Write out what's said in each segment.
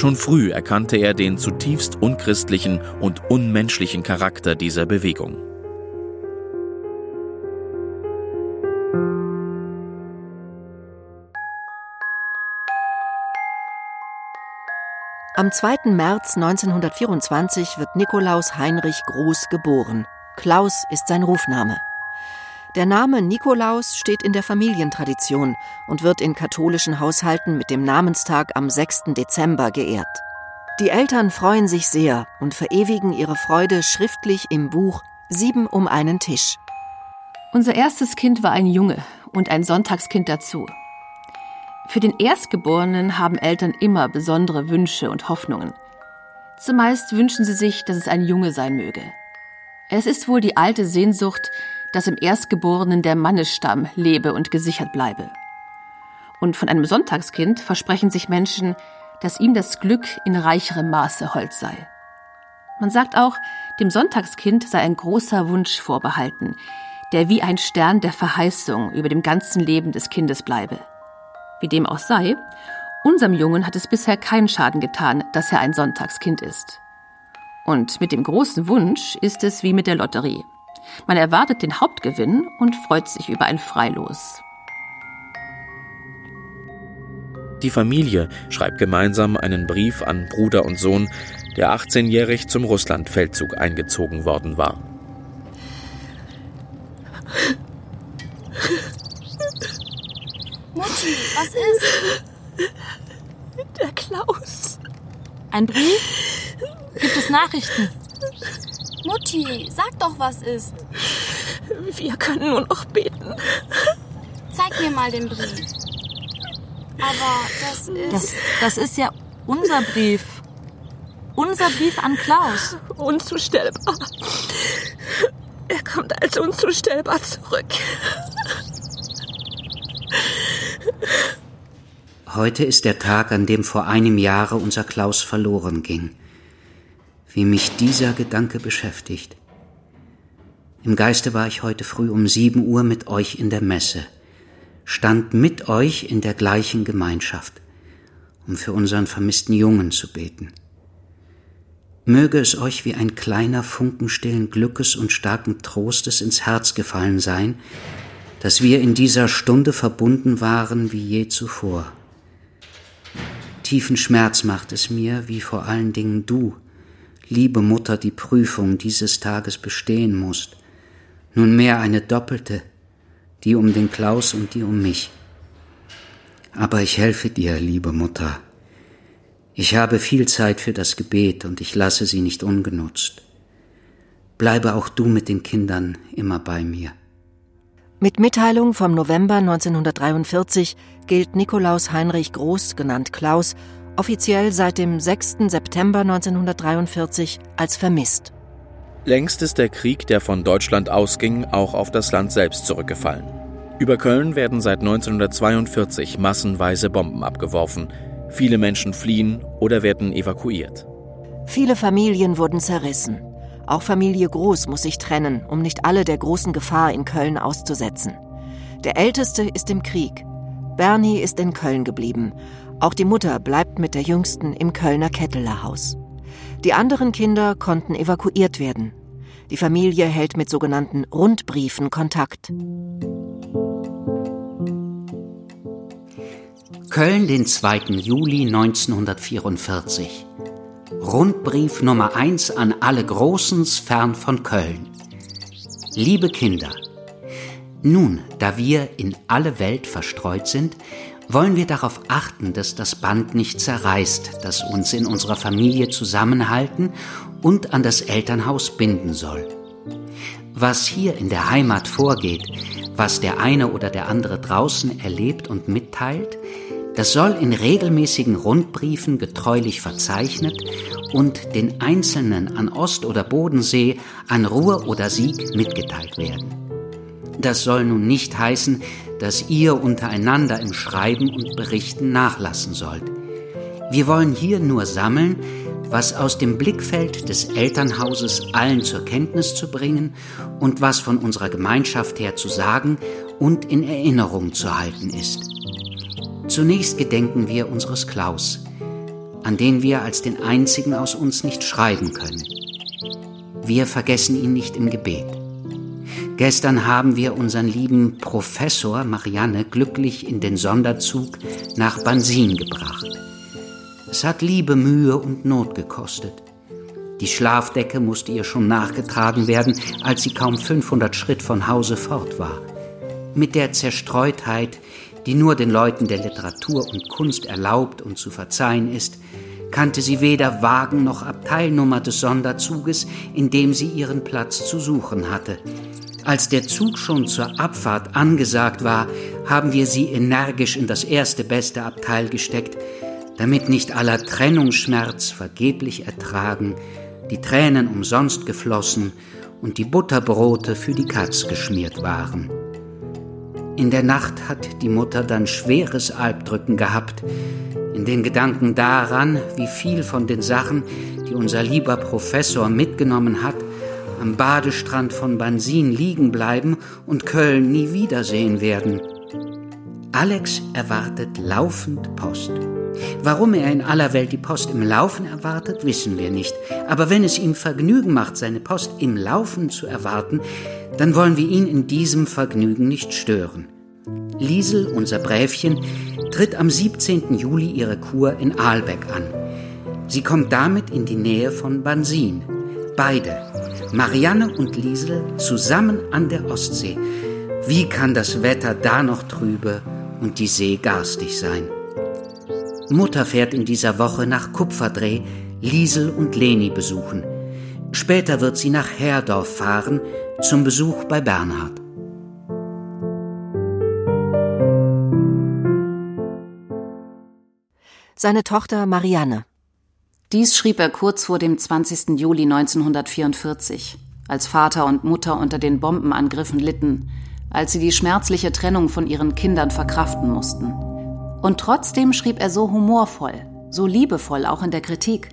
Schon früh erkannte er den zutiefst unchristlichen und unmenschlichen Charakter dieser Bewegung. Am 2. März 1924 wird Nikolaus Heinrich Groß geboren. Klaus ist sein Rufname. Der Name Nikolaus steht in der Familientradition und wird in katholischen Haushalten mit dem Namenstag am 6. Dezember geehrt. Die Eltern freuen sich sehr und verewigen ihre Freude schriftlich im Buch Sieben um einen Tisch. Unser erstes Kind war ein Junge und ein Sonntagskind dazu. Für den Erstgeborenen haben Eltern immer besondere Wünsche und Hoffnungen. Zumeist wünschen sie sich, dass es ein Junge sein möge. Es ist wohl die alte Sehnsucht, dass im Erstgeborenen der Mannesstamm lebe und gesichert bleibe. Und von einem Sonntagskind versprechen sich Menschen, dass ihm das Glück in reicherem Maße hold sei. Man sagt auch, dem Sonntagskind sei ein großer Wunsch vorbehalten, der wie ein Stern der Verheißung über dem ganzen Leben des Kindes bleibe. Wie dem auch sei, unserem Jungen hat es bisher keinen Schaden getan, dass er ein Sonntagskind ist. Und mit dem großen Wunsch ist es wie mit der Lotterie. Man erwartet den Hauptgewinn und freut sich über ein Freilos. Die Familie schreibt gemeinsam einen Brief an Bruder und Sohn, der 18-jährig zum Russlandfeldzug eingezogen worden war. Mutti, was ist? Der Klaus. Ein Brief? Gibt es Nachrichten? Mutti, sag doch, was ist. Wir können nur noch beten. Zeig mir mal den Brief. Aber das ist. Das, das ist ja unser Brief. Unser Brief an Klaus. Unzustellbar. Er kommt als unzustellbar zurück. Heute ist der Tag, an dem vor einem Jahre unser Klaus verloren ging. Wie mich dieser Gedanke beschäftigt. Im Geiste war ich heute früh um sieben Uhr mit euch in der Messe, stand mit euch in der gleichen Gemeinschaft, um für unseren vermissten Jungen zu beten. Möge es euch wie ein kleiner Funken stillen Glückes und starken Trostes ins Herz gefallen sein, dass wir in dieser Stunde verbunden waren wie je zuvor. Tiefen Schmerz macht es mir, wie vor allen Dingen du, liebe Mutter, die Prüfung dieses Tages bestehen musst, nunmehr eine doppelte, die um den Klaus und die um mich. Aber ich helfe dir, liebe Mutter. Ich habe viel Zeit für das Gebet und ich lasse sie nicht ungenutzt. Bleibe auch du mit den Kindern immer bei mir. Mit Mitteilung vom November 1943 gilt Nikolaus Heinrich Groß, genannt Klaus, offiziell seit dem 6. September 1943 als vermisst. Längst ist der Krieg, der von Deutschland ausging, auch auf das Land selbst zurückgefallen. Über Köln werden seit 1942 massenweise Bomben abgeworfen. Viele Menschen fliehen oder werden evakuiert. Viele Familien wurden zerrissen. Auch Familie Groß muss sich trennen, um nicht alle der großen Gefahr in Köln auszusetzen. Der Älteste ist im Krieg. Bernie ist in Köln geblieben. Auch die Mutter bleibt mit der Jüngsten im Kölner Kettelerhaus. Die anderen Kinder konnten evakuiert werden. Die Familie hält mit sogenannten Rundbriefen Kontakt. Köln, den 2. Juli 1944. Rundbrief Nummer 1 an alle Großens fern von Köln. Liebe Kinder, nun, da wir in alle Welt verstreut sind, wollen wir darauf achten, dass das Band nicht zerreißt, das uns in unserer Familie zusammenhalten und an das Elternhaus binden soll. Was hier in der Heimat vorgeht, was der eine oder der andere draußen erlebt und mitteilt, das soll in regelmäßigen Rundbriefen getreulich verzeichnet und den Einzelnen an Ost- oder Bodensee, an Ruhr oder Sieg mitgeteilt werden. Das soll nun nicht heißen, dass ihr untereinander im Schreiben und Berichten nachlassen sollt. Wir wollen hier nur sammeln, was aus dem Blickfeld des Elternhauses allen zur Kenntnis zu bringen und was von unserer Gemeinschaft her zu sagen und in Erinnerung zu halten ist. Zunächst gedenken wir unseres Klaus, an den wir als den einzigen aus uns nicht schreiben können. Wir vergessen ihn nicht im Gebet. Gestern haben wir unseren lieben Professor Marianne glücklich in den Sonderzug nach Bansin gebracht. Es hat liebe Mühe und Not gekostet. Die Schlafdecke musste ihr schon nachgetragen werden, als sie kaum 500 Schritt von Hause fort war. Mit der Zerstreutheit, die nur den Leuten der Literatur und Kunst erlaubt und zu verzeihen ist, kannte sie weder Wagen noch Abteilnummer des Sonderzuges, in dem sie ihren Platz zu suchen hatte. Als der Zug schon zur Abfahrt angesagt war, haben wir sie energisch in das erste beste Abteil gesteckt, damit nicht aller Trennungsschmerz vergeblich ertragen, die Tränen umsonst geflossen und die Butterbrote für die Katz geschmiert waren. In der Nacht hat die Mutter dann schweres Albdrücken gehabt, in den Gedanken daran, wie viel von den Sachen, die unser lieber Professor mitgenommen hat, am Badestrand von Bansin liegen bleiben und Köln nie wiedersehen werden. Alex erwartet laufend Post. Warum er in aller Welt die Post im Laufen erwartet, wissen wir nicht. Aber wenn es ihm Vergnügen macht, seine Post im Laufen zu erwarten, dann wollen wir ihn in diesem Vergnügen nicht stören. Liesel, unser Bräfchen, tritt am 17. Juli ihre Kur in Aalbeck an. Sie kommt damit in die Nähe von Bansin. Beide, Marianne und Liesel, zusammen an der Ostsee. Wie kann das Wetter da noch trübe und die See garstig sein? Mutter fährt in dieser Woche nach Kupferdreh, Liesel und Leni besuchen. Später wird sie nach Herdorf fahren zum Besuch bei Bernhard. Seine Tochter Marianne. Dies schrieb er kurz vor dem 20. Juli 1944, als Vater und Mutter unter den Bombenangriffen litten, als sie die schmerzliche Trennung von ihren Kindern verkraften mussten. Und trotzdem schrieb er so humorvoll, so liebevoll auch in der Kritik.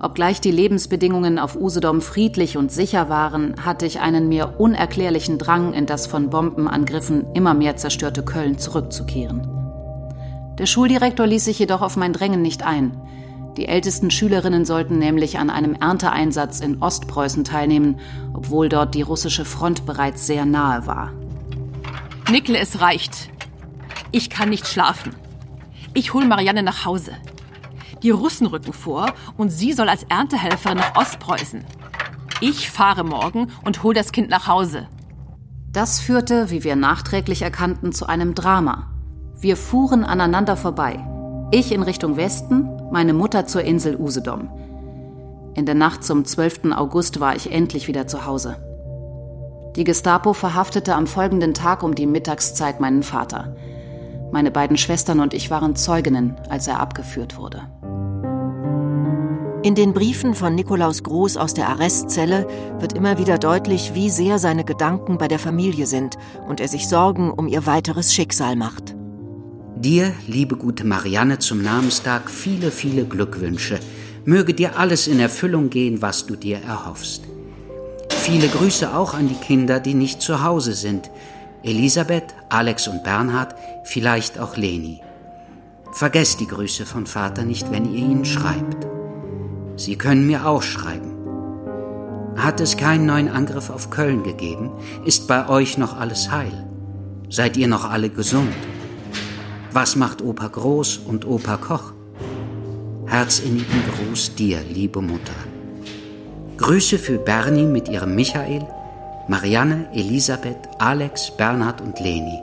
Obgleich die Lebensbedingungen auf Usedom friedlich und sicher waren, hatte ich einen mir unerklärlichen Drang, in das von Bombenangriffen immer mehr zerstörte Köln zurückzukehren. Der Schuldirektor ließ sich jedoch auf mein Drängen nicht ein. Die ältesten Schülerinnen sollten nämlich an einem Ernteeinsatz in Ostpreußen teilnehmen, obwohl dort die russische Front bereits sehr nahe war. Nickel, es reicht. Ich kann nicht schlafen. Ich hole Marianne nach Hause. Die Russen rücken vor und sie soll als Erntehelferin nach Ostpreußen. Ich fahre morgen und hole das Kind nach Hause. Das führte, wie wir nachträglich erkannten, zu einem Drama. Wir fuhren aneinander vorbei. Ich in Richtung Westen, meine Mutter zur Insel Usedom. In der Nacht zum 12. August war ich endlich wieder zu Hause. Die Gestapo verhaftete am folgenden Tag um die Mittagszeit meinen Vater. Meine beiden Schwestern und ich waren Zeuginnen, als er abgeführt wurde. In den Briefen von Nikolaus Groß aus der Arrestzelle wird immer wieder deutlich, wie sehr seine Gedanken bei der Familie sind und er sich Sorgen um ihr weiteres Schicksal macht. Dir, liebe gute Marianne, zum Namenstag viele, viele Glückwünsche. Möge dir alles in Erfüllung gehen, was du dir erhoffst. Viele Grüße auch an die Kinder, die nicht zu Hause sind. Elisabeth, Alex und Bernhard, vielleicht auch Leni. Vergesst die Grüße von Vater nicht, wenn ihr ihn schreibt. Sie können mir auch schreiben. Hat es keinen neuen Angriff auf Köln gegeben? Ist bei euch noch alles heil? Seid ihr noch alle gesund? Was macht Opa Groß und Opa Koch? Herzinnigen Gruß dir, liebe Mutter. Grüße für Bernie mit ihrem Michael, Marianne, Elisabeth, Alex, Bernhard und Leni.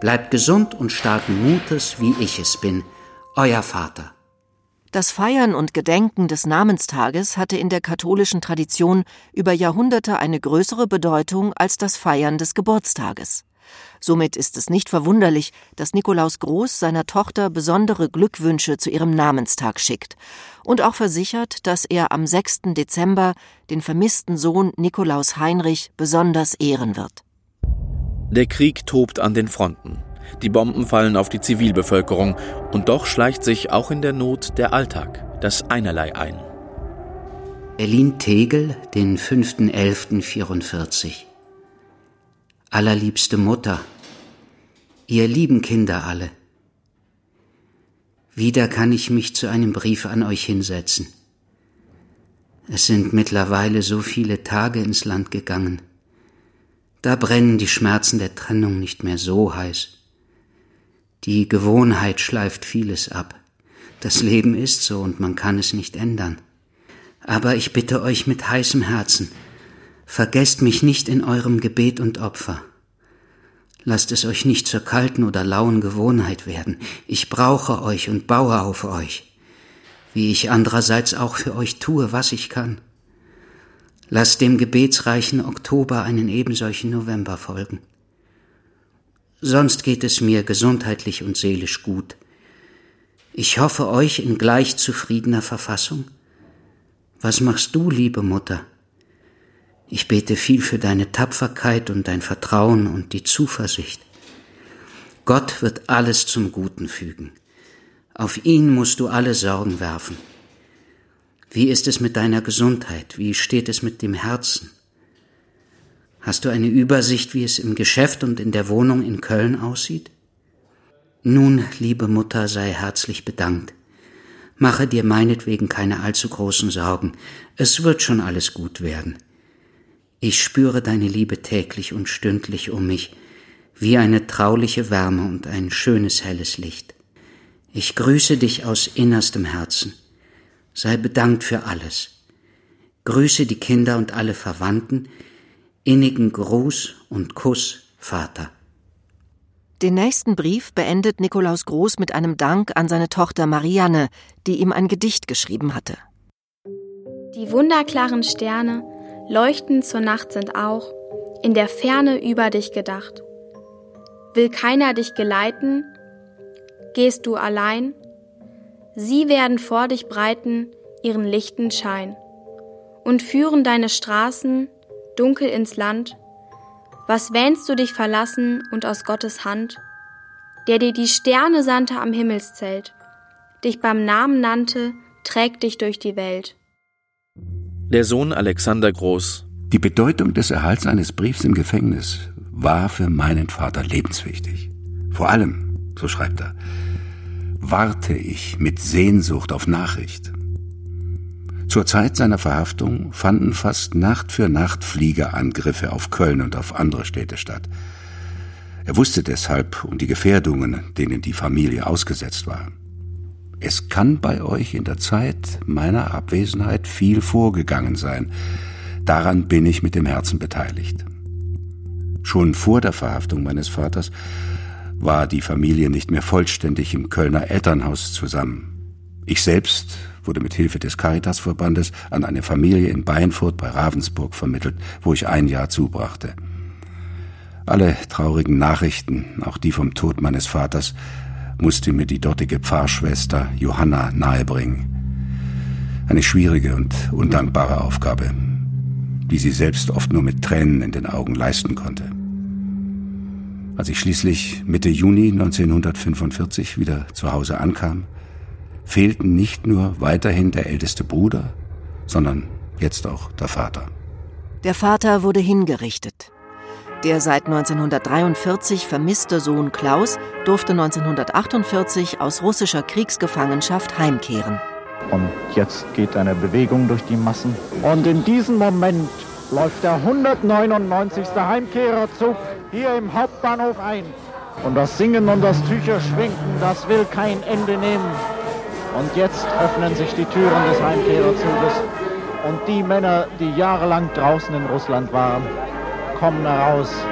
Bleibt gesund und starken Mutes, wie ich es bin, euer Vater. Das Feiern und Gedenken des Namenstages hatte in der katholischen Tradition über Jahrhunderte eine größere Bedeutung als das Feiern des Geburtstages. Somit ist es nicht verwunderlich, dass Nikolaus Groß seiner Tochter besondere Glückwünsche zu ihrem Namenstag schickt und auch versichert, dass er am 6. Dezember den vermissten Sohn Nikolaus Heinrich besonders ehren wird. Der Krieg tobt an den Fronten. Die Bomben fallen auf die Zivilbevölkerung und doch schleicht sich auch in der Not der Alltag, das Einerlei ein. Berlin Tegel, den 5.11.44 Allerliebste Mutter, ihr lieben Kinder alle, wieder kann ich mich zu einem Brief an euch hinsetzen. Es sind mittlerweile so viele Tage ins Land gegangen. Da brennen die Schmerzen der Trennung nicht mehr so heiß. Die Gewohnheit schleift vieles ab. Das Leben ist so und man kann es nicht ändern. Aber ich bitte euch mit heißem Herzen, Vergesst mich nicht in eurem Gebet und Opfer. Lasst es euch nicht zur kalten oder lauen Gewohnheit werden. Ich brauche euch und baue auf euch, wie ich andererseits auch für euch tue, was ich kann. Lasst dem gebetsreichen Oktober einen ebensolchen November folgen. Sonst geht es mir gesundheitlich und seelisch gut. Ich hoffe euch in gleich zufriedener Verfassung. Was machst du, liebe Mutter? Ich bete viel für deine Tapferkeit und dein Vertrauen und die Zuversicht. Gott wird alles zum Guten fügen. Auf ihn musst du alle Sorgen werfen. Wie ist es mit deiner Gesundheit? Wie steht es mit dem Herzen? Hast du eine Übersicht, wie es im Geschäft und in der Wohnung in Köln aussieht? Nun, liebe Mutter, sei herzlich bedankt. Mache dir meinetwegen keine allzu großen Sorgen. Es wird schon alles gut werden. Ich spüre deine Liebe täglich und stündlich um mich, wie eine trauliche Wärme und ein schönes helles Licht. Ich grüße dich aus innerstem Herzen. Sei bedankt für alles. Grüße die Kinder und alle Verwandten. Innigen Gruß und Kuss, Vater. Den nächsten Brief beendet Nikolaus Groß mit einem Dank an seine Tochter Marianne, die ihm ein Gedicht geschrieben hatte. Die wunderklaren Sterne leuchten zur Nacht sind auch in der Ferne über dich gedacht. Will keiner dich geleiten, gehst du allein, sie werden vor dich breiten ihren lichten Schein und führen deine Straßen dunkel ins Land. Was wähnst du dich verlassen und aus Gottes Hand, der dir die Sterne sandte am Himmelszelt, dich beim Namen nannte, trägt dich durch die Welt. Der Sohn Alexander Groß. Die Bedeutung des Erhalts eines Briefs im Gefängnis war für meinen Vater lebenswichtig. Vor allem, so schreibt er, warte ich mit Sehnsucht auf Nachricht. Zur Zeit seiner Verhaftung fanden fast Nacht für Nacht Fliegerangriffe auf Köln und auf andere Städte statt. Er wusste deshalb um die Gefährdungen, denen die Familie ausgesetzt war. Es kann bei euch in der Zeit meiner Abwesenheit viel vorgegangen sein. Daran bin ich mit dem Herzen beteiligt. Schon vor der Verhaftung meines Vaters war die Familie nicht mehr vollständig im Kölner Elternhaus zusammen. Ich selbst wurde mit Hilfe des Caritasverbandes an eine Familie in Beinfurt bei Ravensburg vermittelt, wo ich ein Jahr zubrachte. Alle traurigen Nachrichten, auch die vom Tod meines Vaters, musste mir die dortige Pfarrschwester Johanna nahebringen. Eine schwierige und undankbare Aufgabe, die sie selbst oft nur mit Tränen in den Augen leisten konnte. Als ich schließlich Mitte Juni 1945 wieder zu Hause ankam, fehlten nicht nur weiterhin der älteste Bruder, sondern jetzt auch der Vater. Der Vater wurde hingerichtet. Der seit 1943 vermisste Sohn Klaus durfte 1948 aus russischer Kriegsgefangenschaft heimkehren. Und jetzt geht eine Bewegung durch die Massen. Und in diesem Moment läuft der 199. Heimkehrerzug hier im Hauptbahnhof ein. Und das Singen und das Tücherschwenken, das will kein Ende nehmen. Und jetzt öffnen sich die Türen des Heimkehrerzuges und die Männer, die jahrelang draußen in Russland waren, kommen heraus